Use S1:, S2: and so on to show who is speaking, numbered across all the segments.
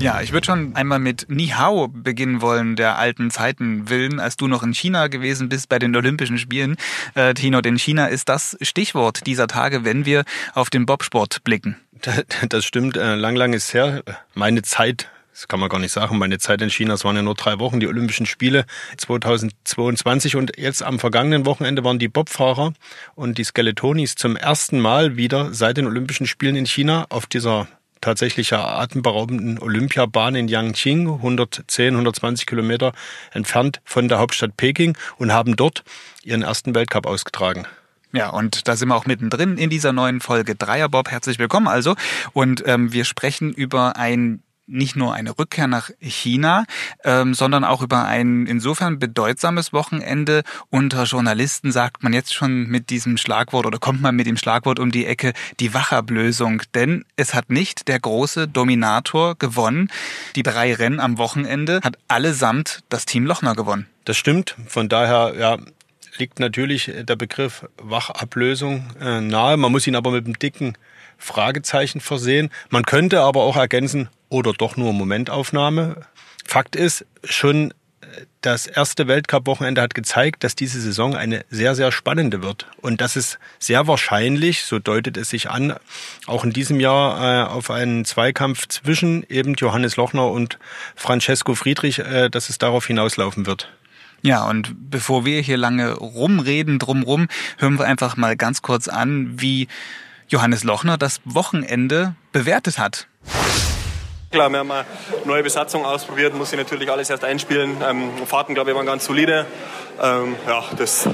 S1: Ja, ich würde schon einmal mit Ni Hao beginnen wollen, der alten Zeiten willen, als du noch in China gewesen bist bei den Olympischen Spielen. Äh, Tino, denn China ist das Stichwort dieser Tage, wenn wir auf den Bobsport blicken.
S2: Das stimmt, äh, lang, lang ist her. Meine Zeit das kann man gar nicht sagen. Meine Zeit in China, es waren ja nur drei Wochen, die Olympischen Spiele 2022 und jetzt am vergangenen Wochenende waren die Bobfahrer und die Skeletonis zum ersten Mal wieder seit den Olympischen Spielen in China auf dieser tatsächlich atemberaubenden Olympiabahn in Yangqing, 110, 120 Kilometer entfernt von der Hauptstadt Peking und haben dort ihren ersten Weltcup ausgetragen.
S1: Ja, und da sind wir auch mittendrin in dieser neuen Folge Dreierbob. Herzlich willkommen also. Und ähm, wir sprechen über ein nicht nur eine Rückkehr nach China, ähm, sondern auch über ein insofern bedeutsames Wochenende. Unter Journalisten sagt man jetzt schon mit diesem Schlagwort oder kommt man mit dem Schlagwort um die Ecke die Wachablösung. Denn es hat nicht der große Dominator gewonnen. Die drei Rennen am Wochenende hat allesamt das Team Lochner gewonnen.
S2: Das stimmt. Von daher, ja, liegt natürlich der Begriff Wachablösung äh, nahe. Man muss ihn aber mit einem dicken Fragezeichen versehen. Man könnte aber auch ergänzen, oder doch nur Momentaufnahme. Fakt ist, schon das erste Weltcup-Wochenende hat gezeigt, dass diese Saison eine sehr, sehr spannende wird. Und dass es sehr wahrscheinlich, so deutet es sich an, auch in diesem Jahr äh, auf einen Zweikampf zwischen eben Johannes Lochner und Francesco Friedrich, äh, dass es darauf hinauslaufen wird.
S1: Ja, und bevor wir hier lange rumreden drumrum, hören wir einfach mal ganz kurz an, wie Johannes Lochner das Wochenende bewertet hat.
S3: Klar, wir haben eine neue Besatzung ausprobiert, muss ich natürlich alles erst einspielen. Ähm, Fahrten, glaube ich, waren ganz solide. Ähm, ja, das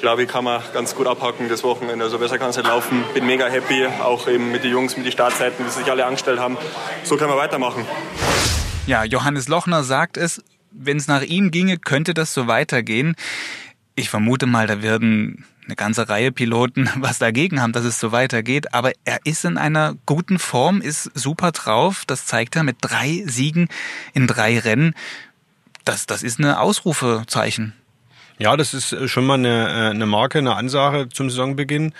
S3: glaube ich, kann man ganz gut abhaken das Wochenende. Also besser kann es nicht laufen. Bin mega happy, auch eben mit den Jungs, mit den Startzeiten, die sich alle angestellt haben. So können wir weitermachen.
S1: Ja, Johannes Lochner sagt es, wenn es nach ihm ginge, könnte das so weitergehen. Ich vermute mal, da werden eine ganze Reihe Piloten was dagegen haben, dass es so weitergeht. Aber er ist in einer guten Form, ist super drauf. Das zeigt er mit drei Siegen in drei Rennen. Das, das ist eine Ausrufezeichen.
S2: Ja, das ist schon mal eine, äh, eine Marke, eine Ansage zum Saisonbeginn.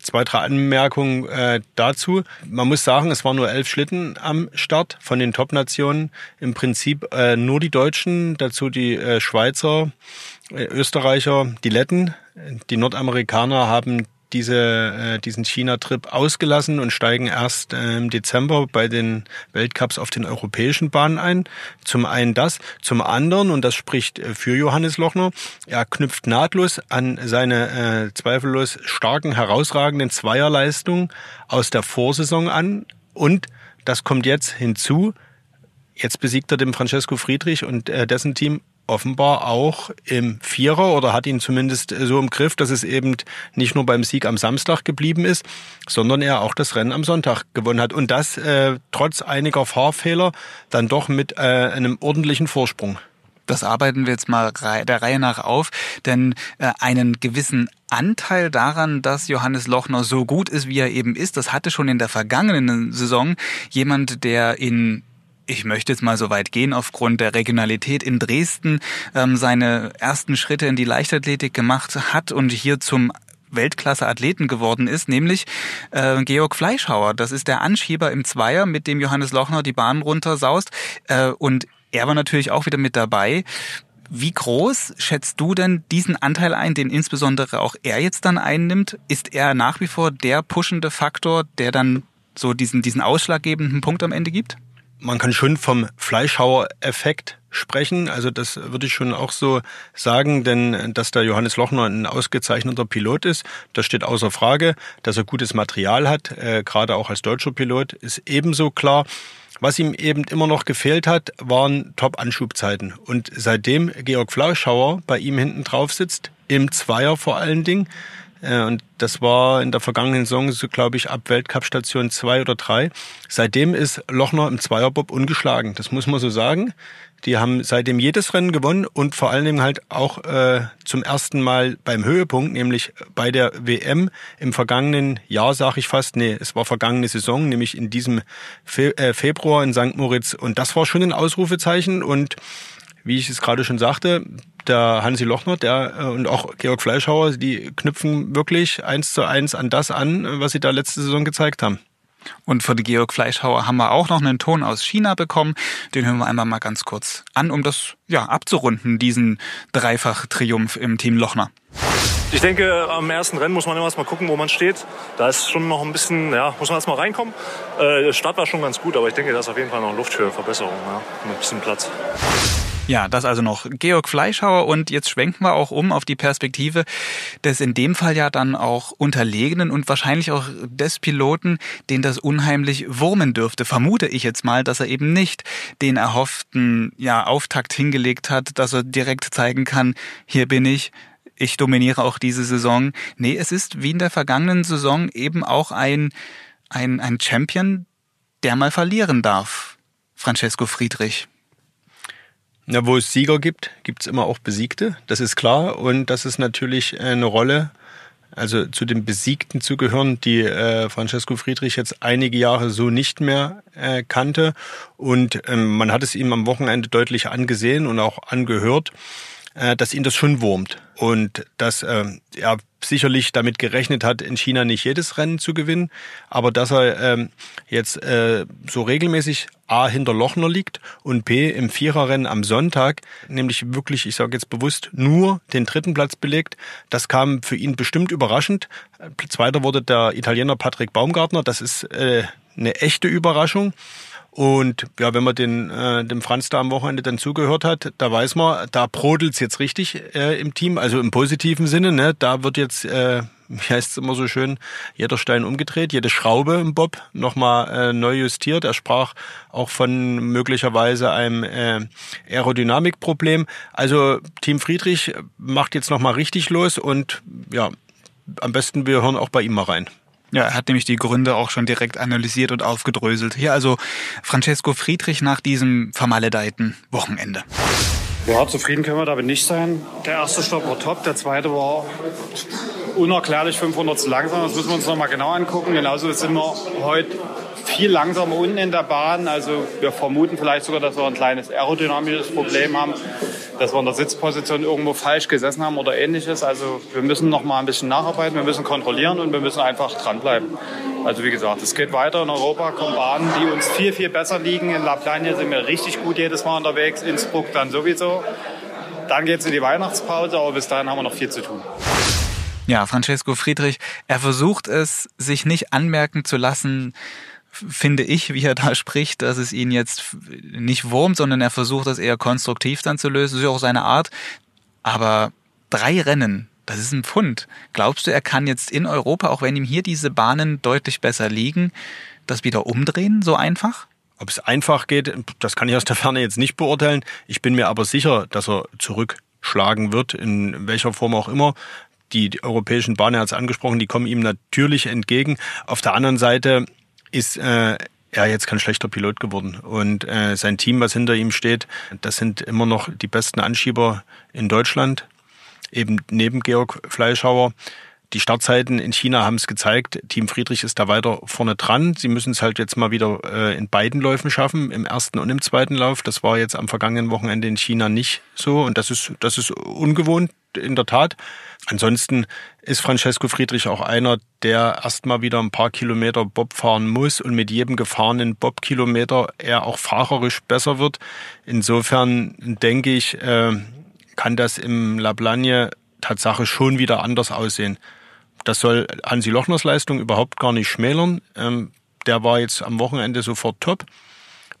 S2: Zwei, drei Anmerkungen äh, dazu. Man muss sagen, es waren nur elf Schlitten am Start von den Top-Nationen. Im Prinzip äh, nur die Deutschen, dazu die äh, Schweizer, äh, Österreicher, die Letten. Die Nordamerikaner haben diese, äh, diesen China-Trip ausgelassen und steigen erst äh, im Dezember bei den Weltcups auf den europäischen Bahnen ein. Zum einen das, zum anderen, und das spricht äh, für Johannes Lochner, er knüpft nahtlos an seine äh, zweifellos starken, herausragenden Zweierleistungen aus der Vorsaison an und das kommt jetzt hinzu, Jetzt besiegt er den Francesco Friedrich und äh, dessen Team offenbar auch im Vierer oder hat ihn zumindest so im Griff, dass es eben nicht nur beim Sieg am Samstag geblieben ist, sondern er auch das Rennen am Sonntag gewonnen hat. Und das äh, trotz einiger Fahrfehler dann doch mit äh, einem ordentlichen Vorsprung.
S1: Das arbeiten wir jetzt mal der Reihe nach auf, denn äh, einen gewissen Anteil daran, dass Johannes Lochner so gut ist, wie er eben ist, das hatte schon in der vergangenen Saison jemand, der in ich möchte jetzt mal so weit gehen, aufgrund der Regionalität in Dresden ähm, seine ersten Schritte in die Leichtathletik gemacht hat und hier zum Weltklasse-Athleten geworden ist, nämlich äh, Georg Fleischhauer. Das ist der Anschieber im Zweier, mit dem Johannes Lochner die Bahn runtersaust. Äh, und er war natürlich auch wieder mit dabei. Wie groß schätzt du denn diesen Anteil ein, den insbesondere auch er jetzt dann einnimmt? Ist er nach wie vor der pushende Faktor, der dann so diesen, diesen ausschlaggebenden Punkt am Ende gibt?
S2: Man kann schon vom Fleischhauer-Effekt sprechen. Also das würde ich schon auch so sagen, denn dass der Johannes Lochner ein ausgezeichneter Pilot ist, das steht außer Frage. Dass er gutes Material hat, äh, gerade auch als deutscher Pilot, ist ebenso klar. Was ihm eben immer noch gefehlt hat, waren Top-Anschubzeiten. Und seitdem Georg Flauschauer bei ihm hinten drauf sitzt, im Zweier vor allen Dingen, äh, und das war in der vergangenen Saison, so glaube ich, ab Weltcup-Station zwei oder drei. Seitdem ist Lochner im Zweierbob ungeschlagen. Das muss man so sagen. Die haben seitdem jedes Rennen gewonnen und vor allen Dingen halt auch äh, zum ersten Mal beim Höhepunkt, nämlich bei der WM im vergangenen Jahr, sage ich fast, nee, es war vergangene Saison, nämlich in diesem Fe äh, Februar in St. Moritz. Und das war schon ein Ausrufezeichen und wie ich es gerade schon sagte, der Hansi Lochner der, äh, und auch Georg Fleischhauer, die knüpfen wirklich eins zu eins an das an, was sie da letzte Saison gezeigt haben.
S1: Und für die Georg Fleischhauer haben wir auch noch einen Ton aus China bekommen. Den hören wir einmal mal ganz kurz an, um das ja abzurunden, diesen Dreifach-Triumph im Team Lochner.
S4: Ich denke, am ersten Rennen muss man immer erst mal gucken, wo man steht. Da ist schon noch ein bisschen, ja, muss man erst mal reinkommen. Äh, der Start war schon ganz gut, aber ich denke, da ist auf jeden Fall noch Luft für Verbesserung, ja, mit ein bisschen Platz.
S1: Ja, das also noch Georg Fleischhauer und jetzt schwenken wir auch um auf die Perspektive des in dem Fall ja dann auch Unterlegenen und wahrscheinlich auch des Piloten, den das unheimlich wurmen dürfte. Vermute ich jetzt mal, dass er eben nicht den erhofften ja, Auftakt hingelegt hat, dass er direkt zeigen kann, hier bin ich, ich dominiere auch diese Saison. Nee, es ist wie in der vergangenen Saison eben auch ein, ein, ein Champion, der mal verlieren darf. Francesco Friedrich.
S2: Na, wo es Sieger gibt, gibt es immer auch Besiegte, das ist klar. Und das ist natürlich eine Rolle, also zu den Besiegten zu gehören, die äh, Francesco Friedrich jetzt einige Jahre so nicht mehr äh, kannte. Und ähm, man hat es ihm am Wochenende deutlich angesehen und auch angehört, äh, dass ihn das schon wurmt. Und dass äh, er sicherlich damit gerechnet hat, in China nicht jedes Rennen zu gewinnen, aber dass er ähm, jetzt äh, so regelmäßig A hinter Lochner liegt und B im Viererrennen am Sonntag, nämlich wirklich, ich sage jetzt bewusst, nur den dritten Platz belegt. Das kam für ihn bestimmt überraschend. Zweiter wurde der Italiener Patrick Baumgartner. Das ist äh, eine echte Überraschung. Und ja, wenn man den, äh, dem Franz da am Wochenende dann zugehört hat, da weiß man, da brodelt's jetzt richtig äh, im Team, also im positiven Sinne. Ne? Da wird jetzt, äh, wie heißt es immer so schön, jeder Stein umgedreht, jede Schraube im Bob nochmal äh, neu justiert. Er sprach auch von möglicherweise einem äh, Aerodynamikproblem. Also Team Friedrich macht jetzt nochmal richtig los und ja, am besten wir hören auch bei ihm mal rein.
S1: Ja, er hat nämlich die Gründe auch schon direkt analysiert und aufgedröselt. Hier also Francesco Friedrich nach diesem vermaledeiten Wochenende.
S5: Ja, zufrieden können wir damit nicht sein. Der erste Stopp war top, der zweite war unerklärlich 500 zu langsam. Das müssen wir uns nochmal genau angucken. Genauso sind wir heute viel langsamer unten in der Bahn. Also wir vermuten vielleicht sogar, dass wir ein kleines aerodynamisches Problem haben, dass wir in der Sitzposition irgendwo falsch gesessen haben oder ähnliches. Also wir müssen noch mal ein bisschen nacharbeiten, wir müssen kontrollieren und wir müssen einfach dranbleiben. Also wie gesagt, es geht weiter in Europa, kommen Bahnen, die uns viel, viel besser liegen. In La Plagne sind wir richtig gut jedes Mal unterwegs, Innsbruck dann sowieso. Dann geht es in die Weihnachtspause, aber bis dahin haben wir noch viel zu tun.
S1: Ja, Francesco Friedrich, er versucht es, sich nicht anmerken zu lassen, finde ich, wie er da spricht, dass es ihn jetzt nicht wurmt, sondern er versucht das eher konstruktiv dann zu lösen. Das ist ja auch seine Art. Aber drei Rennen, das ist ein Pfund. Glaubst du, er kann jetzt in Europa, auch wenn ihm hier diese Bahnen deutlich besser liegen, das wieder umdrehen, so einfach?
S2: Ob es einfach geht, das kann ich aus der Ferne jetzt nicht beurteilen. Ich bin mir aber sicher, dass er zurückschlagen wird, in welcher Form auch immer. Die, europäischen Bahnen, hat es angesprochen, die kommen ihm natürlich entgegen. Auf der anderen Seite ist äh, er jetzt kein schlechter Pilot geworden. Und äh, sein Team, was hinter ihm steht, das sind immer noch die besten Anschieber in Deutschland, eben neben Georg Fleischhauer. Die Startzeiten in China haben es gezeigt. Team Friedrich ist da weiter vorne dran. Sie müssen es halt jetzt mal wieder äh, in beiden Läufen schaffen, im ersten und im zweiten Lauf. Das war jetzt am vergangenen Wochenende in China nicht so. Und das ist, das ist ungewohnt, in der Tat. Ansonsten ist Francesco Friedrich auch einer, der erstmal wieder ein paar Kilometer Bob fahren muss und mit jedem gefahrenen Bob-Kilometer er auch fahrerisch besser wird. Insofern denke ich, äh, kann das im La Plagne Tatsache schon wieder anders aussehen. Das soll Hansi Lochners Leistung überhaupt gar nicht schmälern. Ähm, der war jetzt am Wochenende sofort top.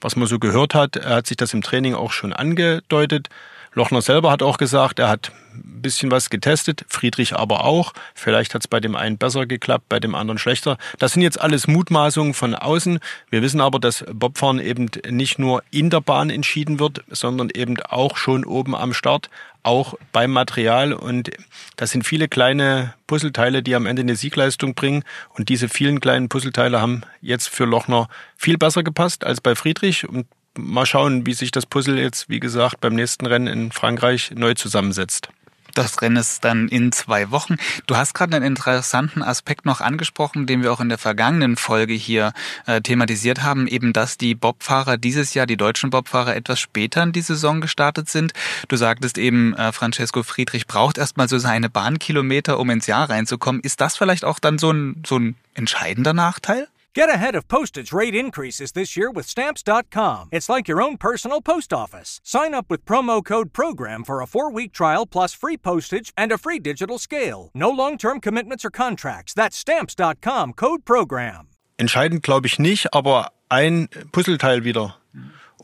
S2: Was man so gehört hat, er hat sich das im Training auch schon angedeutet. Lochner selber hat auch gesagt, er hat ein bisschen was getestet, Friedrich aber auch. Vielleicht hat es bei dem einen besser geklappt, bei dem anderen schlechter. Das sind jetzt alles Mutmaßungen von außen. Wir wissen aber, dass Bobfahren eben nicht nur in der Bahn entschieden wird, sondern eben auch schon oben am Start, auch beim Material. Und das sind viele kleine Puzzleteile, die am Ende eine Siegleistung bringen. Und diese vielen kleinen Puzzleteile haben jetzt für Lochner viel besser gepasst als bei Friedrich. Und mal schauen, wie sich das Puzzle jetzt, wie gesagt, beim nächsten Rennen in Frankreich neu zusammensetzt.
S1: Das Rennen ist dann in zwei Wochen. Du hast gerade einen interessanten Aspekt noch angesprochen, den wir auch in der vergangenen Folge hier äh, thematisiert haben, eben dass die Bobfahrer dieses Jahr, die deutschen Bobfahrer, etwas später in die Saison gestartet sind. Du sagtest eben, äh, Francesco Friedrich braucht erstmal so seine Bahnkilometer, um ins Jahr reinzukommen. Ist das vielleicht auch dann so ein, so ein entscheidender Nachteil?
S6: Get ahead of postage rate increases this year with Stamps.com. It's like your own personal post office. Sign up with promo code PROGRAM for a four week trial plus free postage and a free digital scale. No long term commitments or contracts. That's Stamps.com code PROGRAM.
S2: Entscheidend glaube ich nicht, aber ein Puzzleteil wieder.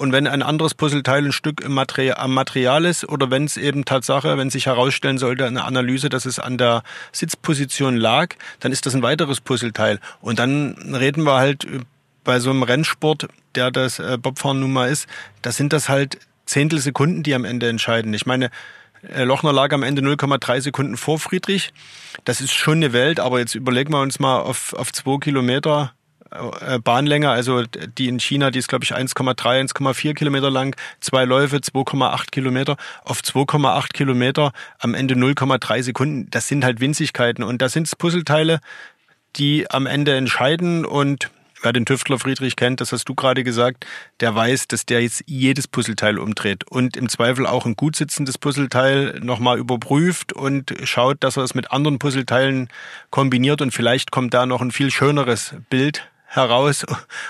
S2: Und wenn ein anderes Puzzleteil ein Stück im Material, am Material ist oder wenn es eben Tatsache, wenn sich herausstellen sollte, eine Analyse, dass es an der Sitzposition lag, dann ist das ein weiteres Puzzleteil. Und dann reden wir halt bei so einem Rennsport, der das äh, Bobfahren nun mal ist, da sind das halt Zehntelsekunden, die am Ende entscheiden. Ich meine, äh, Lochner lag am Ende 0,3 Sekunden vor Friedrich. Das ist schon eine Welt, aber jetzt überlegen wir uns mal auf, auf zwei Kilometer Bahnlänge, also die in China, die ist glaube ich 1,3, 1,4 Kilometer lang, zwei Läufe, 2,8 Kilometer, auf 2,8 Kilometer am Ende 0,3 Sekunden. Das sind halt Winzigkeiten. Und da sind Puzzleteile, die am Ende entscheiden. Und wer den Tüftler Friedrich kennt, das hast du gerade gesagt, der weiß, dass der jetzt jedes Puzzleteil umdreht. Und im Zweifel auch ein gut sitzendes Puzzleteil nochmal überprüft und schaut, dass er es mit anderen Puzzleteilen kombiniert. Und vielleicht kommt da noch ein viel schöneres Bild heraus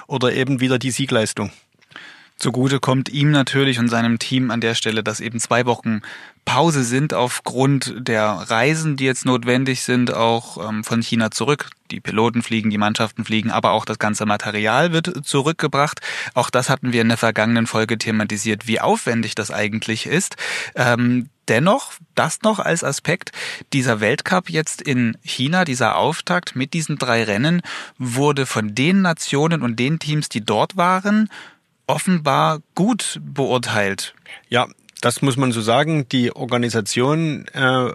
S2: oder eben wieder die Siegleistung.
S1: Zugute kommt ihm natürlich und seinem Team an der Stelle, dass eben zwei Wochen Pause sind aufgrund der Reisen, die jetzt notwendig sind, auch ähm, von China zurück. Die Piloten fliegen, die Mannschaften fliegen, aber auch das ganze Material wird zurückgebracht. Auch das hatten wir in der vergangenen Folge thematisiert, wie aufwendig das eigentlich ist. Ähm, dennoch, das noch als Aspekt, dieser Weltcup jetzt in China, dieser Auftakt mit diesen drei Rennen, wurde von den Nationen und den Teams, die dort waren, offenbar gut beurteilt.
S2: Ja, das muss man so sagen. Die Organisation äh,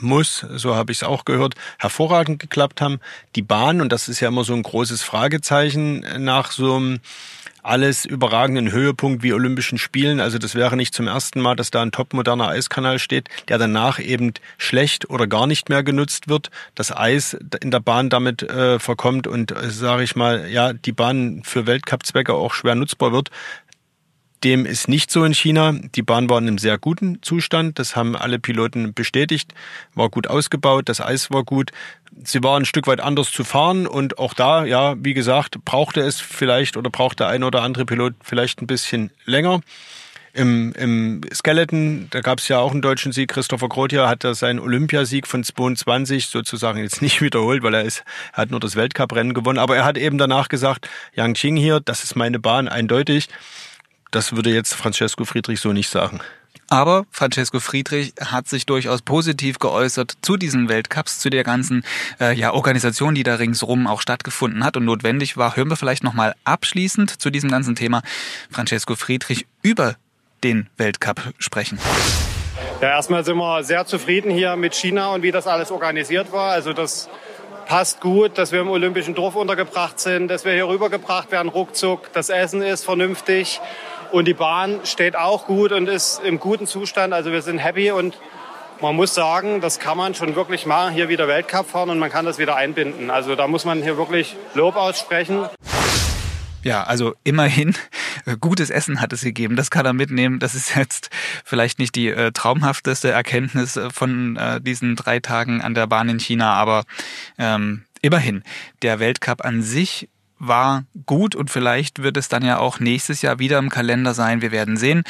S2: muss, so habe ich es auch gehört, hervorragend geklappt haben. Die Bahn, und das ist ja immer so ein großes Fragezeichen nach so einem alles überragenden Höhepunkt wie Olympischen Spielen. Also das wäre nicht zum ersten Mal, dass da ein topmoderner Eiskanal steht, der danach eben schlecht oder gar nicht mehr genutzt wird. Das Eis in der Bahn damit äh, verkommt und äh, sage ich mal, ja, die Bahn für Weltcup-Zwecke auch schwer nutzbar wird. Dem ist nicht so in China. Die Bahn war in einem sehr guten Zustand. Das haben alle Piloten bestätigt. War gut ausgebaut. Das Eis war gut. Sie war ein Stück weit anders zu fahren. Und auch da, ja, wie gesagt, brauchte es vielleicht oder braucht der eine oder andere Pilot vielleicht ein bisschen länger. Im, im Skeleton, da gab es ja auch einen deutschen Sieg. Christopher Grotia hat da seinen Olympiasieg von 22 sozusagen jetzt nicht wiederholt, weil er ist, er hat nur das Weltcuprennen gewonnen. Aber er hat eben danach gesagt, Yang Qing hier, das ist meine Bahn, eindeutig. Das würde jetzt Francesco Friedrich so nicht sagen.
S1: Aber Francesco Friedrich hat sich durchaus positiv geäußert zu diesen Weltcups, zu der ganzen äh, ja, Organisation, die da ringsrum auch stattgefunden hat und notwendig war. Hören wir vielleicht nochmal abschließend zu diesem ganzen Thema Francesco Friedrich über den Weltcup sprechen.
S5: Ja, erstmal sind wir sehr zufrieden hier mit China und wie das alles organisiert war. Also das passt gut, dass wir im Olympischen Dorf untergebracht sind, dass wir hier rübergebracht werden ruckzuck. Das Essen ist vernünftig. Und die Bahn steht auch gut und ist im guten Zustand. Also wir sind happy und man muss sagen, das kann man schon wirklich machen, hier wieder Weltcup fahren und man kann das wieder einbinden. Also da muss man hier wirklich Lob aussprechen.
S1: Ja, also immerhin äh, gutes Essen hat es gegeben. Das kann er mitnehmen. Das ist jetzt vielleicht nicht die äh, traumhafteste Erkenntnis äh, von äh, diesen drei Tagen an der Bahn in China, aber ähm, immerhin. Der Weltcup an sich war gut und vielleicht wird es dann ja auch nächstes Jahr wieder im Kalender sein. Wir werden sehen.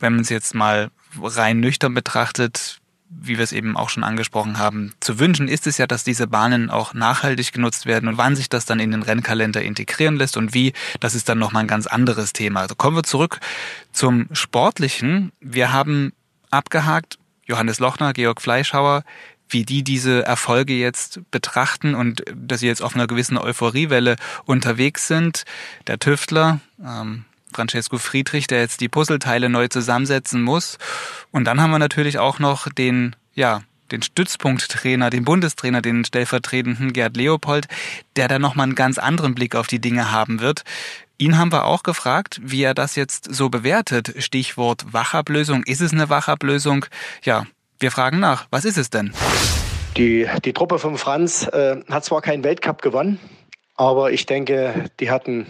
S1: Wenn man es jetzt mal rein nüchtern betrachtet, wie wir es eben auch schon angesprochen haben, zu wünschen ist es ja, dass diese Bahnen auch nachhaltig genutzt werden und wann sich das dann in den Rennkalender integrieren lässt und wie, das ist dann nochmal ein ganz anderes Thema. Also kommen wir zurück zum Sportlichen. Wir haben abgehakt, Johannes Lochner, Georg Fleischhauer, wie die diese Erfolge jetzt betrachten und dass sie jetzt auf einer gewissen Euphoriewelle unterwegs sind. Der Tüftler, ähm, Francesco Friedrich, der jetzt die Puzzleteile neu zusammensetzen muss. Und dann haben wir natürlich auch noch den, ja, den Stützpunkttrainer, den Bundestrainer, den stellvertretenden Gerd Leopold, der da nochmal einen ganz anderen Blick auf die Dinge haben wird. Ihn haben wir auch gefragt, wie er das jetzt so bewertet. Stichwort Wachablösung. Ist es eine Wachablösung? Ja, wir fragen nach, was ist es denn?
S7: Die, die Truppe von Franz äh, hat zwar keinen Weltcup gewonnen, aber ich denke, die hatten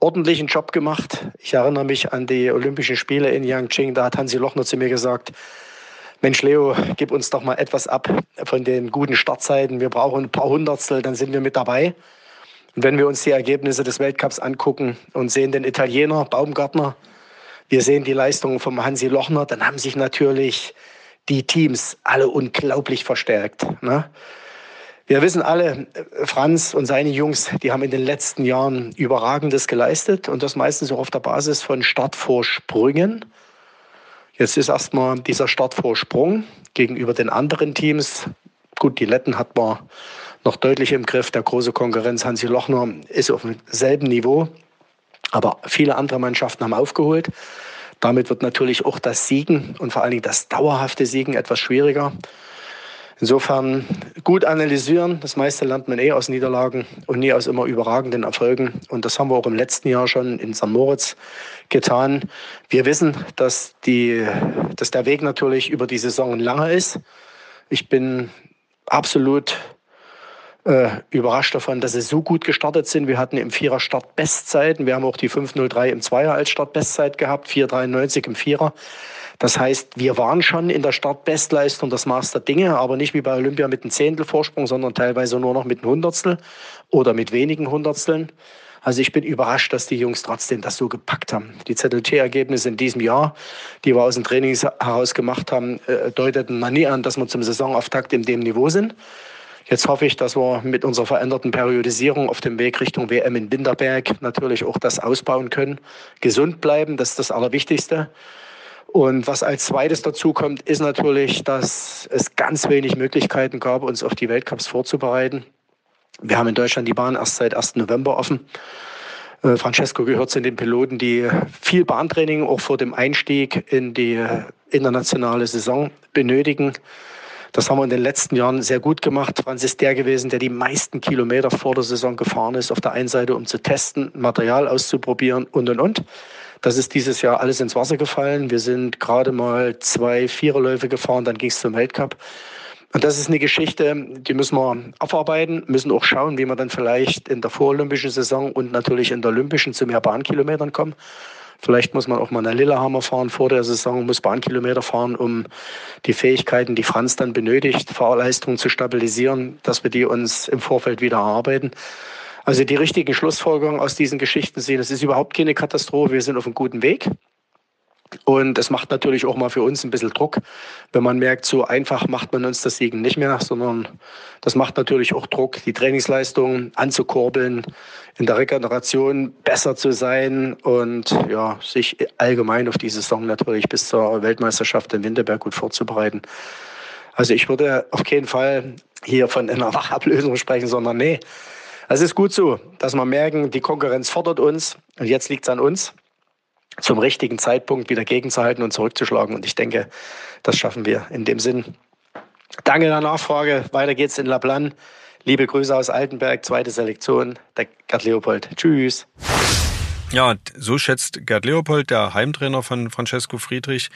S7: ordentlichen Job gemacht. Ich erinnere mich an die Olympischen Spiele in Yangqing, da hat Hansi Lochner zu mir gesagt, Mensch Leo, gib uns doch mal etwas ab von den guten Startzeiten. Wir brauchen ein paar Hundertstel, dann sind wir mit dabei. Und wenn wir uns die Ergebnisse des Weltcups angucken und sehen den Italiener Baumgartner, wir sehen die Leistungen vom Hansi Lochner, dann haben sich natürlich die Teams alle unglaublich verstärkt. Ne? Wir wissen alle, Franz und seine Jungs, die haben in den letzten Jahren Überragendes geleistet und das meistens auch auf der Basis von Startvorsprüngen. Jetzt ist erstmal dieser Startvorsprung gegenüber den anderen Teams. Gut, die Letten hat man noch deutlich im Griff. Der große Konkurrenz Hansi Lochner ist auf demselben Niveau. Aber viele andere Mannschaften haben aufgeholt. Damit wird natürlich auch das Siegen und vor allen Dingen das dauerhafte Siegen etwas schwieriger. Insofern gut analysieren. Das meiste lernt man eh aus Niederlagen und nie aus immer überragenden Erfolgen. Und das haben wir auch im letzten Jahr schon in St. Moritz getan. Wir wissen, dass, die, dass der Weg natürlich über die Saison langer ist. Ich bin absolut äh, überrascht davon, dass sie so gut gestartet sind. Wir hatten im Vierer Start Bestzeiten. Wir haben auch die 503 im Zweier als Startbestzeit gehabt, 493 im Vierer. Das heißt, wir waren schon in der Startbestleistung das Maß der Dinge, aber nicht wie bei Olympia mit einem Zehntel Vorsprung, sondern teilweise nur noch mit einem Hundertstel oder mit wenigen Hundertsteln. Also ich bin überrascht, dass die Jungs trotzdem das so gepackt haben. Die ZLT-Ergebnisse in diesem Jahr, die wir aus den Trainings heraus gemacht haben, äh, deuteten noch nie an, dass wir zum Saisonauftakt in dem Niveau sind. Jetzt hoffe ich, dass wir mit unserer veränderten Periodisierung auf dem Weg Richtung WM in Winterberg natürlich auch das ausbauen können. Gesund bleiben, das ist das Allerwichtigste. Und was als zweites dazu kommt, ist natürlich, dass es ganz wenig Möglichkeiten gab, uns auf die Weltcups vorzubereiten. Wir haben in Deutschland die Bahn erst seit 1. November offen. Äh, Francesco gehört zu den Piloten, die viel Bahntraining auch vor dem Einstieg in die internationale Saison benötigen. Das haben wir in den letzten Jahren sehr gut gemacht. Franz ist der gewesen, der die meisten Kilometer vor der Saison gefahren ist. Auf der einen Seite, um zu testen, Material auszuprobieren und, und, und. Das ist dieses Jahr alles ins Wasser gefallen. Wir sind gerade mal zwei Viererläufe gefahren, dann ging es zum Weltcup. Und das ist eine Geschichte, die müssen wir abarbeiten, müssen auch schauen, wie wir dann vielleicht in der vorolympischen Saison und natürlich in der olympischen zu mehr Bahnkilometern kommen. Vielleicht muss man auch mal eine Lillehammer fahren vor der Saison, muss Bahnkilometer fahren, um die Fähigkeiten, die Franz dann benötigt, Fahrleistung zu stabilisieren, dass wir die uns im Vorfeld wieder erarbeiten. Also die richtigen Schlussfolgerungen aus diesen Geschichten sehen, es ist überhaupt keine Katastrophe, wir sind auf einem guten Weg. Und es macht natürlich auch mal für uns ein bisschen Druck, wenn man merkt, so einfach macht man uns das Siegen nicht mehr, sondern das macht natürlich auch Druck, die Trainingsleistung anzukurbeln, in der Regeneration besser zu sein und ja, sich allgemein auf die Saison natürlich bis zur Weltmeisterschaft in Winterberg gut vorzubereiten. Also ich würde auf keinen Fall hier von einer Wachablösung sprechen, sondern nee, es ist gut so, dass wir merken, die Konkurrenz fordert uns und jetzt liegt es an uns, zum richtigen Zeitpunkt wieder gegenzuhalten und zurückzuschlagen. Und ich denke, das schaffen wir in dem Sinn. Danke der Nachfrage. Weiter geht's in Laplan. Liebe Grüße aus Altenberg, zweite Selektion, der Gerd Leopold. Tschüss.
S2: Ja, so schätzt Gerd Leopold, der Heimtrainer von Francesco Friedrich,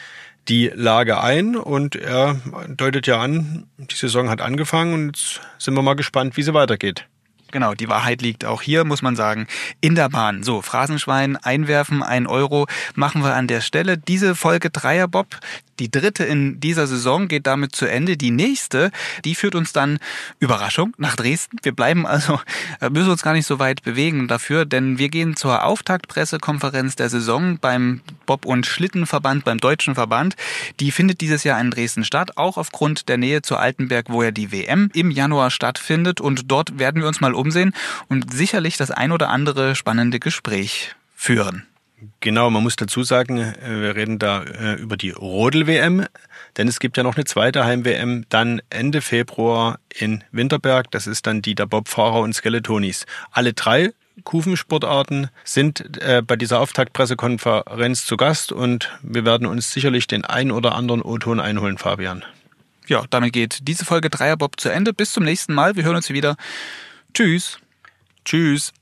S2: die Lage ein und er deutet ja an, die Saison hat angefangen und jetzt sind wir mal gespannt, wie sie weitergeht.
S1: Genau, die Wahrheit liegt auch hier, muss man sagen, in der Bahn. So, Phrasenschwein einwerfen, ein Euro machen wir an der Stelle. Diese Folge Dreierbob, die dritte in dieser Saison geht damit zu Ende. Die nächste, die führt uns dann, Überraschung, nach Dresden. Wir bleiben also, äh, müssen uns gar nicht so weit bewegen dafür, denn wir gehen zur Auftaktpressekonferenz der Saison beim Bob- und Schlittenverband, beim Deutschen Verband. Die findet dieses Jahr in Dresden statt, auch aufgrund der Nähe zu Altenberg, wo ja die WM im Januar stattfindet. Und dort werden wir uns mal umsehen und sicherlich das ein oder andere spannende Gespräch führen.
S2: Genau, man muss dazu sagen, äh, wir reden da äh, über die Rodel-WM, denn es gibt ja noch eine zweite Heim-WM, dann Ende Februar in Winterberg. Das ist dann die der Bobfahrer und Skeletonis. Alle drei Kufensportarten sind äh, bei dieser Auftaktpressekonferenz zu Gast und wir werden uns sicherlich den ein oder anderen O-Ton einholen, Fabian.
S1: Ja, damit geht diese Folge Dreierbob zu Ende. Bis zum nächsten Mal. Wir hören uns wieder. Tschüss.
S2: Tschüss.